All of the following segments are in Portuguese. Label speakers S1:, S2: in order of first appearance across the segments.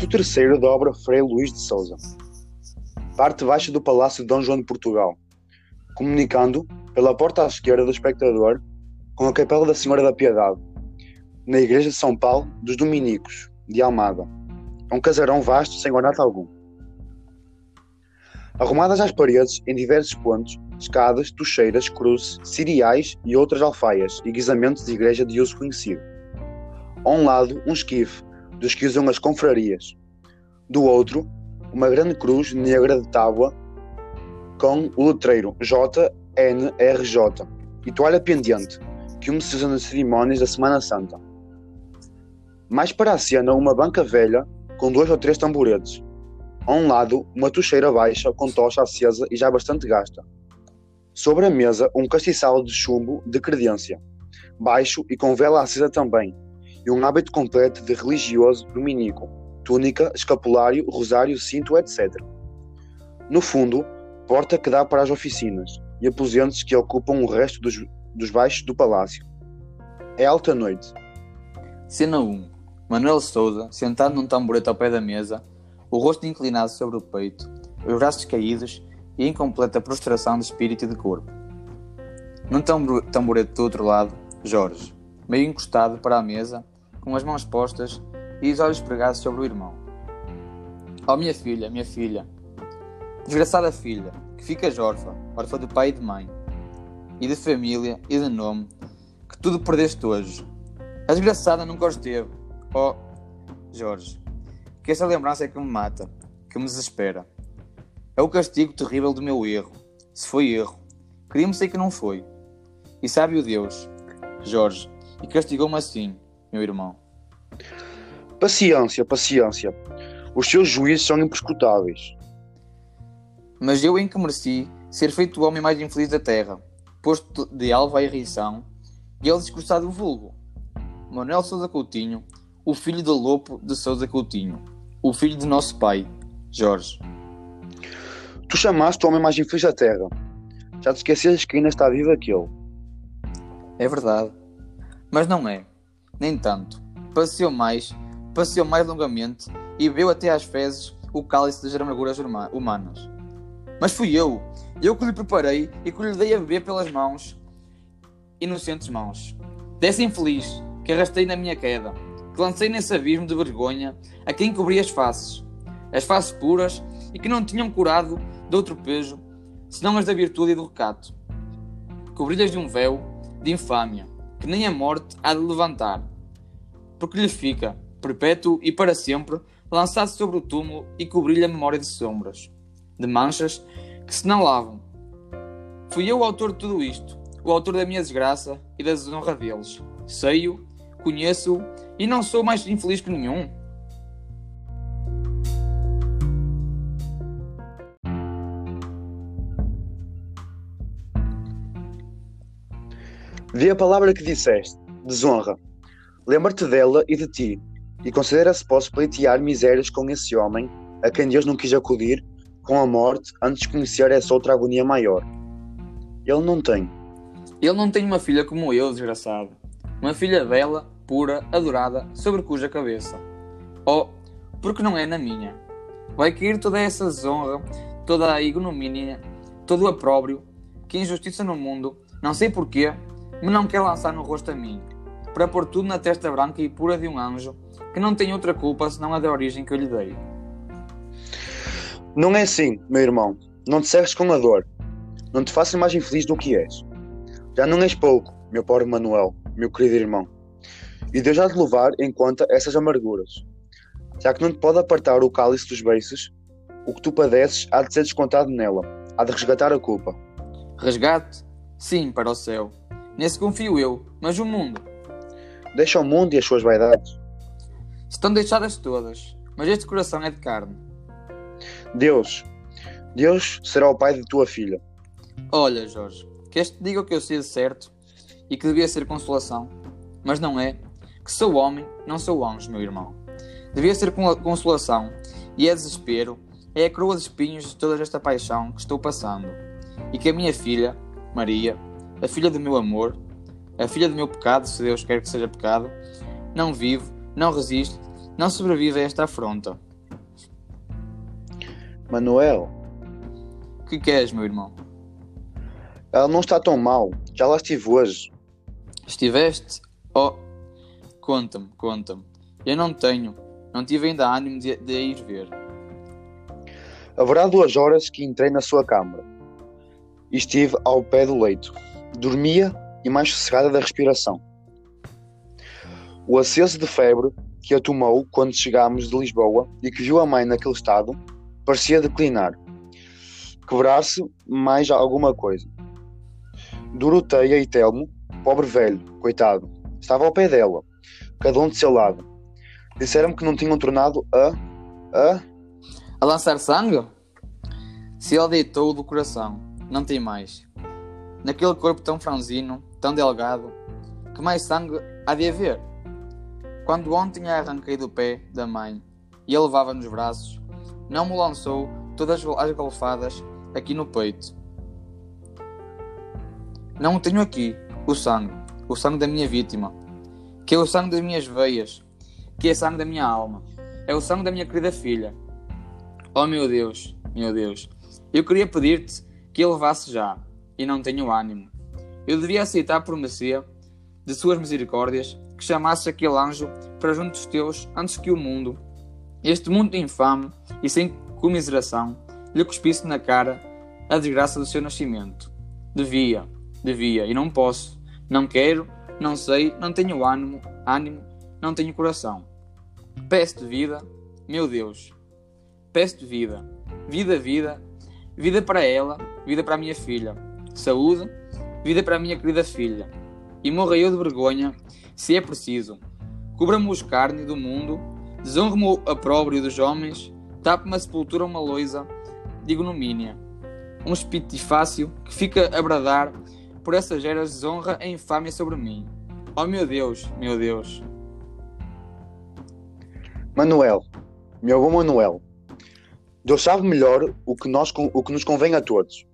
S1: Ato terceiro da obra Frei Luís de Souza. Parte baixa do Palácio de Dom João de Portugal, comunicando pela porta à esquerda do espectador com a Capela da Senhora da Piedade, na Igreja de São Paulo dos Dominicos, de Almada. É um casarão vasto sem ornato algum. Arrumadas às paredes, em diversos pontos, escadas, tocheiras, cruzes, cereais e outras alfaias e guisamentos de igreja de uso conhecido. A um lado, um esquife, dos que usam as confrarias. Do outro, uma grande cruz negra de tábua com o letreiro JNRJ e toalha pendente, que um se usa nas cerimónias da Semana Santa. Mais para a cena, uma banca velha com dois ou três tamboretes. A um lado, uma tocheira baixa com tocha acesa e já bastante gasta. Sobre a mesa, um castiçal de chumbo de credência, baixo e com vela acesa também, e um hábito completo de religioso dominico, túnica, escapulário, rosário, cinto, etc. No fundo, porta que dá para as oficinas e aposentos que ocupam o resto dos, dos baixos do palácio. É alta noite.
S2: Cena 1. Manuel Souza, sentado num tamborete ao pé da mesa, o rosto inclinado sobre o peito, os braços caídos e em completa prostração de espírito e de corpo. Num tamborete do outro lado, Jorge, meio encostado para a mesa, com as mãos postas e os olhos pregados sobre o irmão. Oh, minha filha, minha filha, desgraçada filha, que ficas órfã, órfã de pai e de mãe, e de família e de nome, que tudo perdeste hoje. A desgraçada nunca os teve. Oh, Jorge, que esta lembrança é que me mata, que me desespera. É o castigo terrível do meu erro, se foi erro. Queria-me sei que não foi. E sabe o Deus, Jorge, e castigou-me assim, meu irmão.
S1: Paciência, paciência. Os seus juízes são imprescutáveis.
S2: Mas eu em que mereci ser feito o homem mais infeliz da terra, posto de alvo à irrição, e ele discursado o vulgo. Manuel Sousa Coutinho, o filho de Lopo de Sousa Coutinho, o filho de nosso pai, Jorge.
S1: Tu chamaste o homem mais infeliz da terra. Já te esqueces que ainda está vivo aquele.
S2: É verdade. Mas não é. Nem tanto. Passeou mais, passeou mais longamente e bebeu até às fezes o cálice das amarguras humanas. Mas fui eu, eu que lhe preparei e que lhe dei a beber pelas mãos, inocentes mãos. Dessa infeliz que arrastei na minha queda, que lancei nesse abismo de vergonha a quem cobri as faces, as faces puras e que não tinham curado de outro peso, senão as da virtude e do recato. Cobri-lhas de um véu de infâmia, que nem a morte há de levantar, porque lhe fica, perpétuo e para sempre, lançado sobre o túmulo e cobrir-lhe a memória de sombras, de manchas que se não lavam. Fui eu o autor de tudo isto, o autor da minha desgraça e da desonra deles. Sei-o, conheço-o e não sou mais infeliz que nenhum.
S1: Vi a palavra que disseste, desonra. Lembra-te dela e de ti, e considera se posso pleitear misérias com esse homem, a quem Deus não quis acudir, com a morte, antes de conhecer essa outra agonia maior. Ele não tem.
S2: Ele não tem uma filha como eu, desgraçado. Uma filha bela, pura, adorada, sobre cuja cabeça. Oh, porque não é na minha. Vai cair toda essa desonra, toda a ignomínia, todo o opróbrio, que injustiça no mundo, não sei porquê, me não quer lançar no rosto a mim, para pôr tudo na testa branca e pura de um anjo, que não tem outra culpa senão a da origem que eu lhe dei.
S1: Não é assim, meu irmão. Não te serves com a dor. Não te faças mais infeliz do que és. Já não és pouco, meu pobre Manuel, meu querido irmão. E Deus já te levar em conta essas amarguras. Já que não te pode apartar o cálice dos beiços, o que tu padeces há de ser descontado nela, há de resgatar a culpa.
S2: Resgate? Sim, para o céu. Nesse confio eu, mas o mundo.
S1: Deixa o mundo e as suas vaidades.
S2: Estão deixadas todas, mas este coração é de carne.
S1: Deus, Deus será o pai de tua filha.
S2: Olha, Jorge, queres te diga o que eu sei de certo e que devia ser consolação, mas não é, que sou homem, não sou anjo, meu irmão. Devia ser consolação. E é desespero, é a coroa de espinhos de toda esta paixão que estou passando. E que a minha filha, Maria, a filha do meu amor, a filha do meu pecado, se Deus quer que seja pecado, não vive, não resiste, não sobrevive a esta afronta.
S1: Manuel,
S2: O que queres, meu irmão?
S1: ela não está tão mal. Já lá estive hoje.
S2: Estiveste? Oh, conta-me, conta-me. Eu não tenho, não tive ainda ânimo de, de a ir ver.
S1: Haverá duas horas que entrei na sua câmara e estive ao pé do leito. Dormia e mais sossegada da respiração. O acesso de febre que a tomou quando chegámos de Lisboa e que viu a mãe naquele estado parecia declinar. Quebrar-se mais alguma coisa. Doroteia e Telmo, pobre velho, coitado, estava ao pé dela, cada um de seu lado. Disseram-me que não tinham tornado a. a.
S2: A lançar sangue? Se ele deitou do coração, não tem mais. Naquele corpo tão franzino, tão delgado, que mais sangue há de haver? Quando ontem a arranquei do pé da mãe e a levava nos braços, não me lançou todas as golfadas aqui no peito. Não tenho aqui, o sangue, o sangue da minha vítima, que é o sangue das minhas veias, que é o sangue da minha alma, é o sangue da minha querida filha. Oh meu Deus, meu Deus, eu queria pedir-te que a levasse já, e não tenho ânimo. Eu devia aceitar por mercê de suas misericórdias que chamasse aquele anjo para junto dos teus antes que o mundo, este mundo infame e sem comiseração, lhe cuspisse na cara a desgraça do seu nascimento. Devia, devia, e não posso, não quero, não sei, não tenho ânimo, ânimo, não tenho coração. Peço-te vida, meu Deus, peço-te vida, vida, vida, vida para ela, vida para a minha filha, saúde, vida para a minha querida filha, e morra eu de vergonha, se é preciso. Cubra-me os carne do mundo, desonre-me o opróbrio dos homens, tape-me a sepultura uma loisa de ignomínia, um espitifácio que fica a bradar por essas eras desonra e infâmia sobre mim. Oh meu Deus, meu Deus.
S1: Manuel, meu bom Manuel, Deus sabe melhor o que, nós, o que nos convém a todos.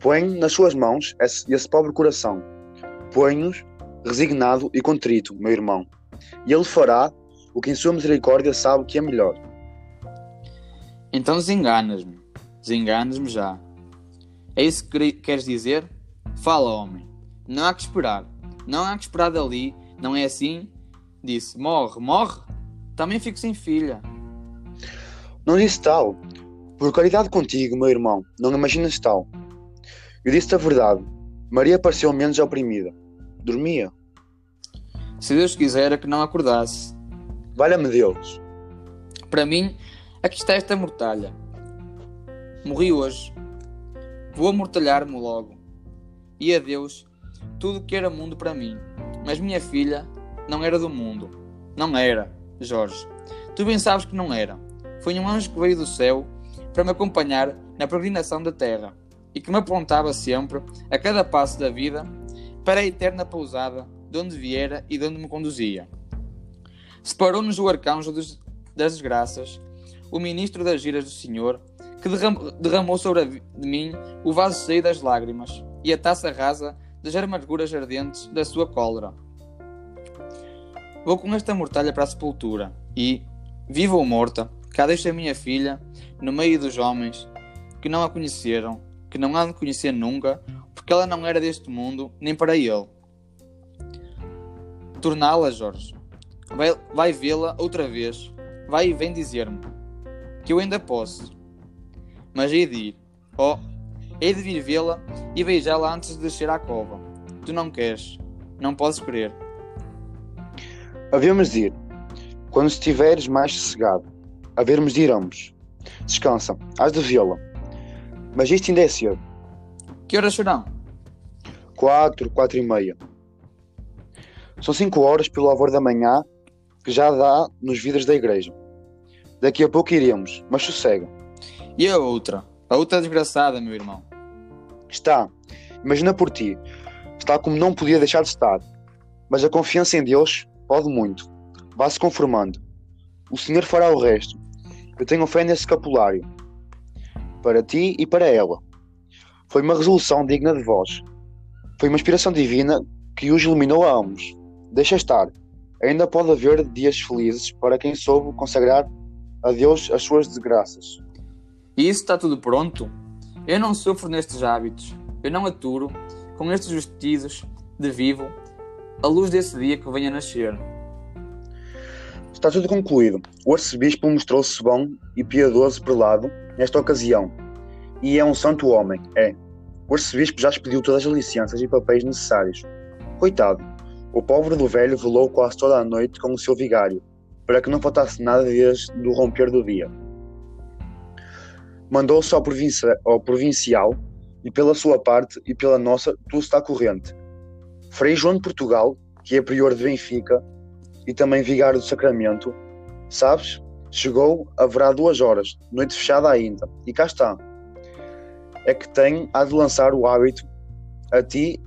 S1: Põe nas suas mãos esse, esse pobre coração. Põe-nos resignado e contrito, meu irmão. E Ele fará o que em sua misericórdia sabe que é melhor.
S2: Então desenganas-me, desenganas-me já. É isso que queres dizer? Fala, homem. Não há que esperar. Não há que esperar dali. Não é assim? Disse: Morre, morre. Também fico sem filha.
S1: Não disse tal. Por caridade contigo, meu irmão, não imaginas tal. Eu disse a verdade. Maria pareceu menos oprimida. Dormia.
S2: Se Deus quisera que não acordasse.
S1: Valha-me Deus.
S2: Para mim, aqui está esta mortalha. Morri hoje. Vou amortalhar-me logo. E adeus, tudo que era mundo para mim. Mas minha filha não era do mundo. Não era, Jorge. Tu bem sabes que não era. Foi um anjo que veio do céu para me acompanhar na peregrinação da terra e que me apontava sempre, a cada passo da vida, para a eterna pousada de onde viera e de onde me conduzia. Separou-nos o arcanjo das desgraças, o ministro das giras do Senhor, que derramou sobre mim o vaso cheio das lágrimas e a taça rasa das amarguras ardentes da sua cólera. Vou com esta mortalha para a sepultura e, viva ou morta, cá deixo a minha filha no meio dos homens que não a conheceram, que não há de conhecer nunca, porque ela não era deste mundo, nem para ele. Torná-la, Jorge. Vai, vai vê-la outra vez. Vai e vem dizer-me que eu ainda posso. Mas hei de ir. Oh, hei de vir vê-la e beijá-la antes de descer à cova. Tu não queres. Não podes querer.
S1: Havemos de ir. Quando estiveres mais sossegado. Havermos de ir ambos. Descansa. Hás de vê-la. Mas isto ainda é cedo.
S2: Que horas serão?
S1: Quatro, quatro e meia. São cinco horas pelo lavor da manhã que já dá nos vidros da igreja. Daqui a pouco iremos, mas sossega.
S2: E a outra? A outra desgraçada, meu irmão.
S1: Está. Imagina por ti. Está como não podia deixar de estar. Mas a confiança em Deus pode muito. Vá-se conformando. O Senhor fará o resto. Eu tenho fé nesse escapulário. Para ti e para ela. Foi uma resolução digna de vós. Foi uma inspiração divina que os iluminou a ambos. Deixa estar. Ainda pode haver dias felizes para quem soube consagrar a Deus as suas desgraças.
S2: E isso está tudo pronto? Eu não sofro nestes hábitos. Eu não aturo, com estes vestidos de vivo, a luz desse dia que venha a nascer.
S1: Está tudo concluído. O arcebispo mostrou-se bom e piedoso prelado nesta ocasião. E é um santo homem, é. O arcebispo já expediu todas as licenças e papéis necessários. Coitado, o pobre do velho velou quase toda a noite com o seu vigário, para que não faltasse nada desde do romper do dia. Mandou-se ao, ao provincial e pela sua parte e pela nossa tudo está corrente. Frei João de Portugal, que é prior de Benfica e também vigário do Sacramento, sabes? Chegou, haverá duas horas, noite fechada ainda, e cá está. É que tenho a de lançar o hábito a ti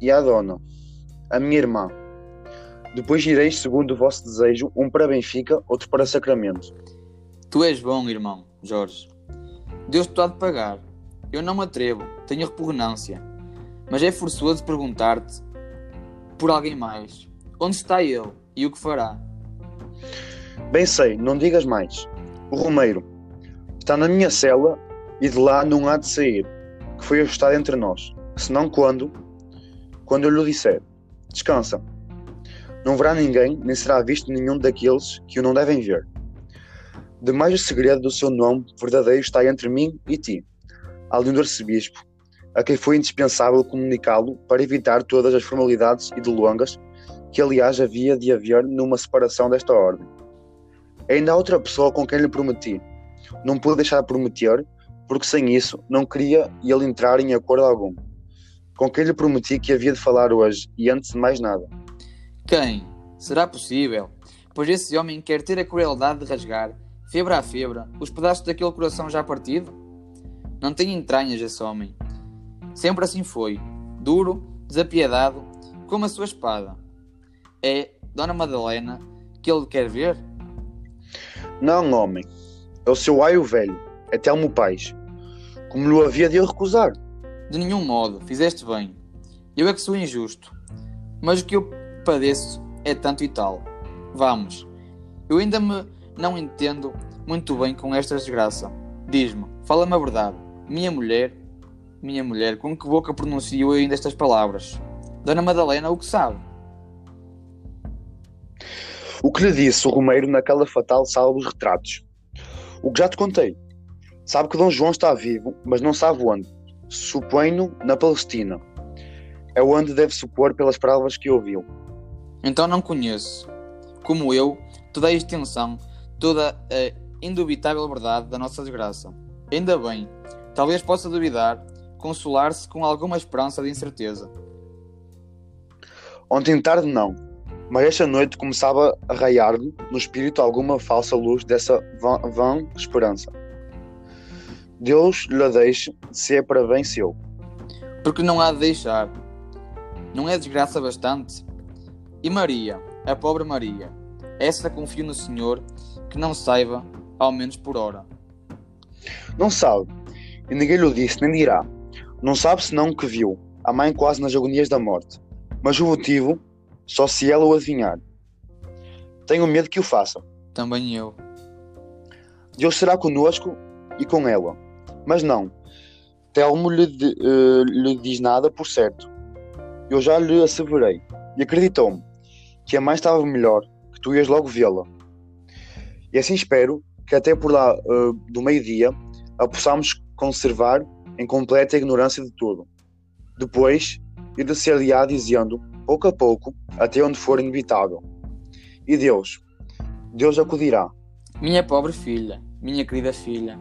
S1: e à dona, a minha irmã. Depois ireis, segundo o vosso desejo, um para Benfica, outro para Sacramento.
S2: Tu és bom, irmão, Jorge. Deus te há de pagar. Eu não me atrevo, tenho repugnância. Mas é forçoso perguntar-te por alguém mais. Onde está ele e o que fará?
S1: Bem sei, não digas mais. O Romeiro está na minha cela e de lá não há de sair, que foi ajustado entre nós. Senão quando? Quando eu lhe disser. Descansa. Não verá ninguém, nem será visto nenhum daqueles que o não devem ver. Demais o segredo do seu nome verdadeiro está entre mim e ti, além do arcebispo, a quem foi indispensável comunicá-lo para evitar todas as formalidades e delongas que, aliás, havia de haver numa separação desta ordem. Ainda há outra pessoa com quem lhe prometi. Não pude deixar de prometer, porque sem isso não queria ele entrar em acordo algum. Com quem lhe prometi que havia de falar hoje, e antes de mais nada.
S2: Quem? Será possível? Pois esse homem quer ter a crueldade de rasgar, febra a febra, os pedaços daquele coração já partido? Não tem entranhas esse homem. Sempre assim foi, duro, desapiedado, como a sua espada. É Dona Madalena que ele quer ver?
S1: Não, homem. É o seu aio velho, é Telmo Pais. Como lhe havia de eu recusar?
S2: De nenhum modo, fizeste bem. Eu é que sou injusto. Mas o que eu padeço é tanto e tal. Vamos. Eu ainda me não entendo muito bem com esta desgraça. Diz-me, fala-me a verdade. Minha mulher, minha mulher, com que boca pronuncio ainda estas palavras? Dona Madalena, o que sabe?
S1: O que lhe disse o Romeiro naquela fatal sala dos retratos. O que já te contei. Sabe que Dom João está vivo, mas não sabe onde. Suponho na Palestina. É onde deve supor pelas palavras que ouviu.
S2: Então não conheço, como eu, toda a extensão, toda a indubitável verdade da nossa desgraça. Ainda bem, talvez possa duvidar, consolar-se com alguma esperança de incerteza.
S1: Ontem tarde não, mas esta noite começava a raiar-lhe no espírito alguma falsa luz dessa vã, vã esperança. Deus lhe deixe, se é para bem seu.
S2: Porque não há de deixar. Não é desgraça bastante? E Maria, a pobre Maria, essa confio no Senhor, que não saiba, ao menos por hora.
S1: Não sabe, e ninguém lhe disse, nem dirá. Não sabe senão que viu, a mãe quase nas agonias da morte. Mas o motivo só se ela o adivinhar. Tenho medo que o faça.
S2: Também eu.
S1: Deus será conosco e com ela. Mas não. Telmo lhe, uh, lhe diz nada por certo. Eu já lhe asseverei. E acreditou-me que a mãe estava melhor, que tu ias logo vê-la. E assim espero que até por lá uh, do meio-dia a possamos conservar em completa ignorância de tudo. Depois, ir de ser lhe dizendo pouco a pouco, até onde for inevitável. E Deus, Deus acudirá.
S2: Minha pobre filha, minha querida filha,